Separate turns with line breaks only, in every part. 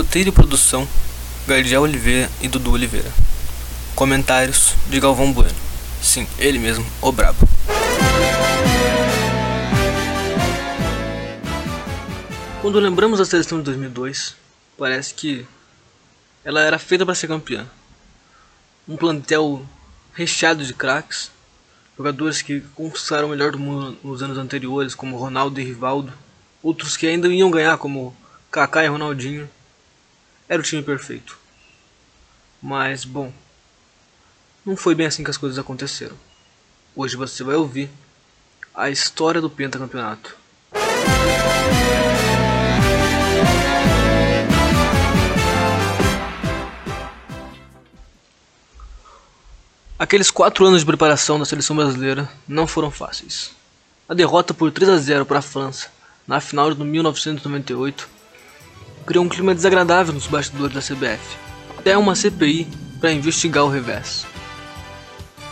Roteiro e produção: Gardiel Oliveira e Dudu Oliveira. Comentários de Galvão Bueno. Sim, ele mesmo, o Brabo. Quando lembramos da seleção de 2002, parece que ela era feita para ser campeã. Um plantel recheado de craques, jogadores que conquistaram o melhor do mundo nos anos anteriores, como Ronaldo e Rivaldo, outros que ainda iam ganhar, como Kaká e Ronaldinho. Era o time perfeito. Mas, bom, não foi bem assim que as coisas aconteceram. Hoje você vai ouvir a história do pentacampeonato. Aqueles quatro anos de preparação da seleção brasileira não foram fáceis. A derrota por 3 a 0 para a França na final de 1998 criou um clima desagradável nos bastidores da CBF, até uma CPI para investigar o revés.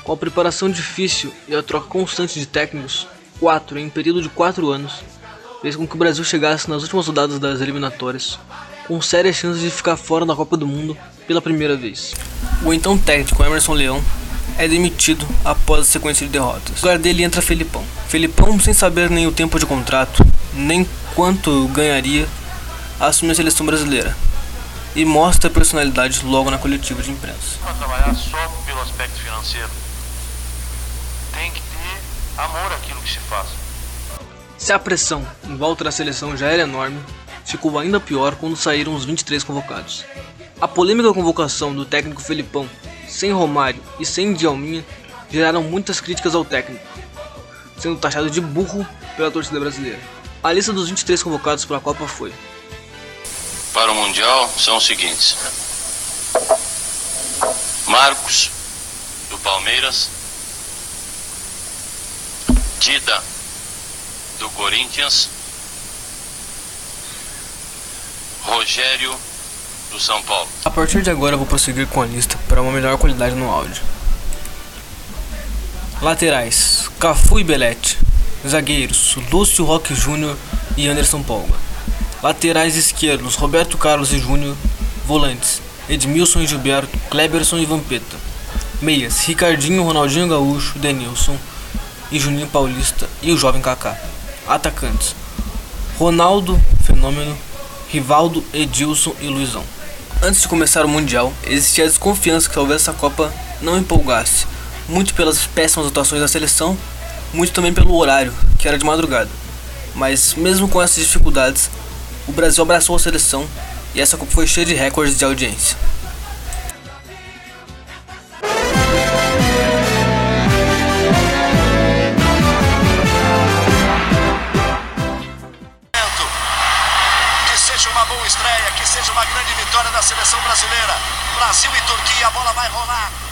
Com a preparação difícil e a troca constante de técnicos, quatro em um período de quatro anos, fez com que o Brasil chegasse nas últimas rodadas das eliminatórias com sérias chances de ficar fora da Copa do Mundo pela primeira vez. O então técnico Emerson Leão é demitido após a sequência de derrotas. No lugar dele entra Felipão. Felipão, sem saber nem o tempo de contrato, nem quanto ganharia, assume a seleção brasileira e mostra a personalidade logo na coletiva de imprensa.
Para trabalhar só pelo aspecto financeiro, tem que ter amor àquilo que se faz.
Se a pressão em volta da seleção já era enorme, ficou ainda pior quando saíram os 23 convocados. A polêmica convocação do técnico Felipão sem Romário e sem Djalminha geraram muitas críticas ao técnico, sendo taxado de burro pela torcida brasileira. A lista dos 23 convocados para a Copa foi:
Para o Mundial são os seguintes: Marcos, do Palmeiras, Dida, do Corinthians, Rogério, do São Paulo.
A partir de agora vou prosseguir com a lista para uma melhor qualidade no áudio. Laterais: Cafu e Belete. Zagueiros: Lúcio Roque Júnior e Anderson Polga. Laterais esquerdos: Roberto Carlos e Júnior. Volantes: Edmilson e Gilberto, Kleberson e Vampeta. Meias: Ricardinho, Ronaldinho Gaúcho, Denilson e Juninho Paulista e o jovem Kaká. Atacantes: Ronaldo, Fenômeno, Rivaldo, Edilson e Luizão. Antes de começar o Mundial, existia a desconfiança que talvez essa Copa não empolgasse, muito pelas péssimas atuações da seleção, muito também pelo horário, que era de madrugada. Mas mesmo com essas dificuldades, o Brasil abraçou a seleção e essa Copa foi cheia de recordes de audiência.
Seja uma grande vitória da seleção brasileira. Brasil e Turquia, a bola vai rolar.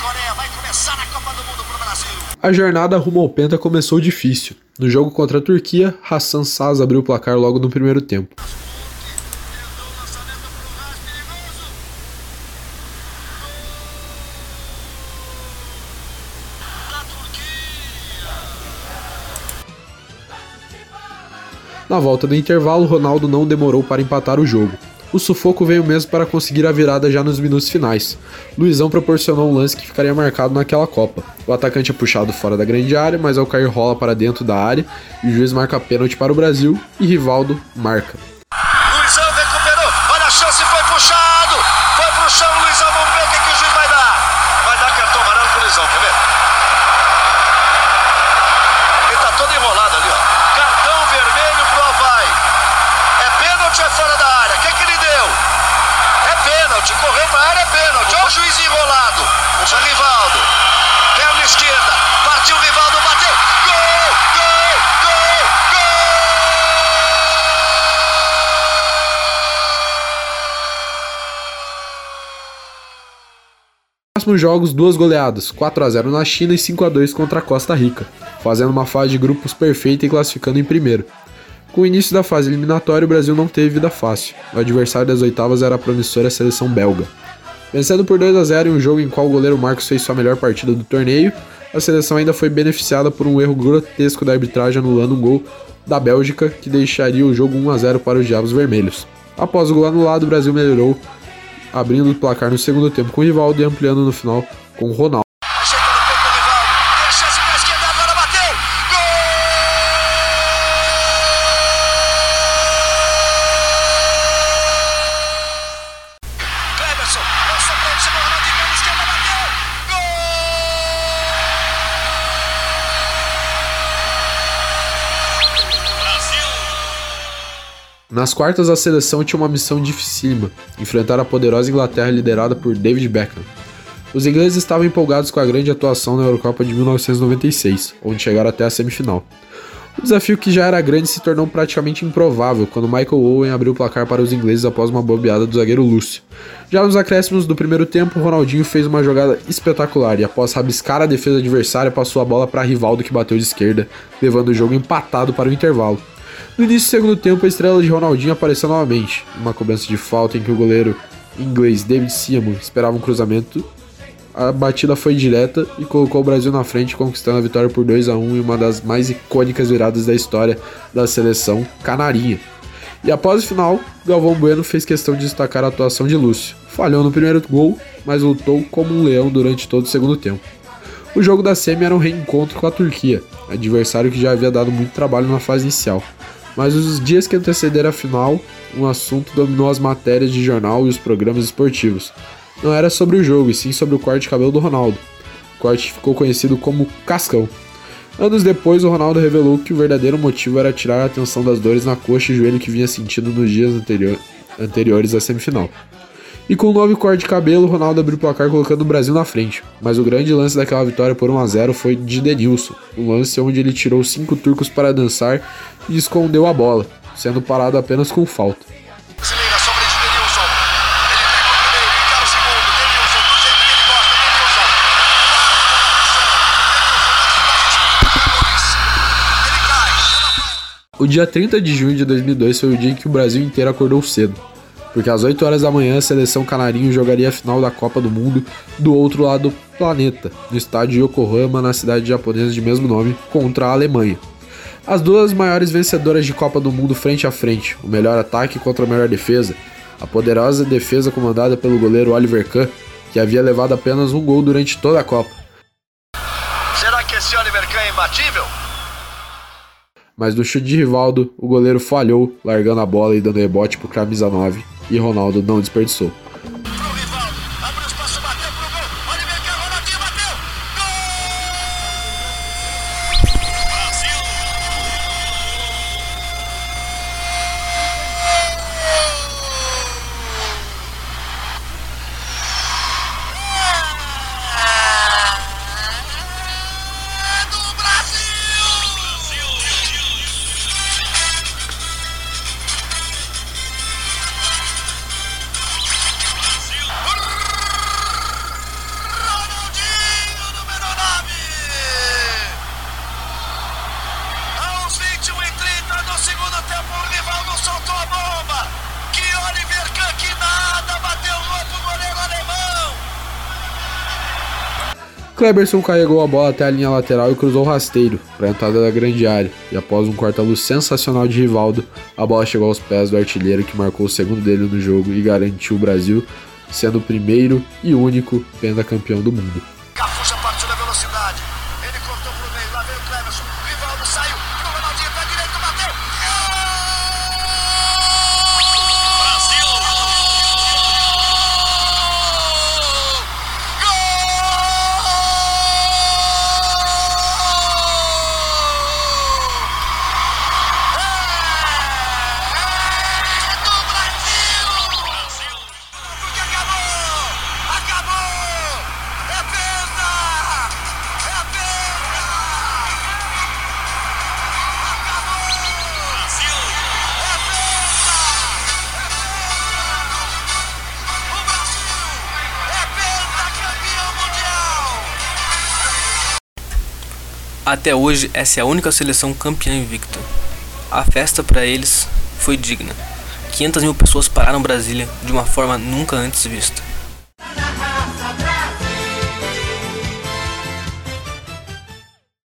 Coreia vai começar a Copa do Mundo Brasil.
A jornada rumo ao Penta começou difícil. No jogo contra a Turquia, Hassan Saz abriu o placar logo no primeiro tempo. Na volta do intervalo, Ronaldo não demorou para empatar o jogo. O sufoco veio mesmo para conseguir a virada já nos minutos finais. Luizão proporcionou um lance que ficaria marcado naquela Copa. O atacante é puxado fora da grande área, mas ao cair rola para dentro da área e o juiz marca pênalti para o Brasil e Rivaldo marca.
Luizão recuperou, olha a chance, foi puxado. Foi pro chão, Luizão, vamos ver o juiz enrolado. O Rivaldo. Perna esquerda. Partiu o Rivaldo, bateu. Gol! Gol! Gol!
próximos jogos, duas goleadas, 4 a 0 na China e 5 a 2 contra a Costa Rica, fazendo uma fase de grupos perfeita e classificando em primeiro. Com o início da fase eliminatória, o Brasil não teve vida fácil. O adversário das oitavas era a promissora seleção belga. Vencendo por 2 a 0 em um jogo em qual o goleiro Marcos fez sua melhor partida do torneio, a seleção ainda foi beneficiada por um erro grotesco da arbitragem anulando um gol da Bélgica que deixaria o jogo 1 a 0 para os Diabos Vermelhos. Após o gol anulado, o Brasil melhorou, abrindo o placar no segundo tempo com o Rivaldo e ampliando no final com o Ronaldo. Nas quartas, a seleção tinha uma missão dificílima: enfrentar a poderosa Inglaterra liderada por David Beckham. Os ingleses estavam empolgados com a grande atuação na Eurocopa de 1996, onde chegaram até a semifinal. O desafio que já era grande se tornou praticamente improvável quando Michael Owen abriu o placar para os ingleses após uma bobeada do zagueiro Lúcio. Já nos acréscimos do primeiro tempo, Ronaldinho fez uma jogada espetacular e após rabiscar a defesa adversária passou a bola para Rivaldo que bateu de esquerda, levando o jogo empatado para o intervalo. No início do segundo tempo, a estrela de Ronaldinho apareceu novamente, uma cobrança de falta em que o goleiro inglês David Seaman esperava um cruzamento. A batida foi direta e colocou o Brasil na frente, conquistando a vitória por 2 a 1 em uma das mais icônicas viradas da história da seleção canarinha. E após o final, Galvão Bueno fez questão de destacar a atuação de Lúcio. Falhou no primeiro gol, mas lutou como um leão durante todo o segundo tempo. O jogo da semi era um reencontro com a Turquia, adversário que já havia dado muito trabalho na fase inicial mas os dias que antecederam a final, um assunto dominou as matérias de jornal e os programas esportivos. Não era sobre o jogo, e sim sobre o corte de cabelo do Ronaldo. O corte ficou conhecido como Cascão. Anos depois, o Ronaldo revelou que o verdadeiro motivo era tirar a atenção das dores na coxa e joelho que vinha sentindo nos dias anterior, anteriores à semifinal. E com um novo corte de cabelo, Ronaldo abriu o placar colocando o Brasil na frente. Mas o grande lance daquela vitória por 1 a 0 foi de Denilson, um lance onde ele tirou cinco turcos para dançar e escondeu a bola, sendo parado apenas com falta. O dia 30 de junho de 2002 foi o dia em que o Brasil inteiro acordou cedo porque às 8 horas da manhã a seleção canarinho jogaria a final da Copa do Mundo do outro lado do planeta, no estádio Yokohama, na cidade japonesa de mesmo nome, contra a Alemanha. As duas maiores vencedoras de Copa do Mundo frente a frente, o melhor ataque contra a melhor defesa, a poderosa defesa comandada pelo goleiro Oliver Kahn, que havia levado apenas um gol durante toda a Copa.
Será que esse Oliver Kahn é imbatível?
Mas no chute de Rivaldo, o goleiro falhou, largando a bola e dando rebote pro camisa 9, e Ronaldo não desperdiçou. Kleberson carregou a bola até a linha lateral e cruzou rasteiro para a entrada da grande área, e após um corta-luz sensacional de Rivaldo, a bola chegou aos pés do artilheiro que marcou o segundo dele no jogo e garantiu o Brasil sendo o primeiro e único pentacampeão do mundo.
Até hoje, essa é a única seleção campeã invicta. A festa para eles foi digna. 500 mil pessoas pararam Brasília de uma forma nunca antes vista.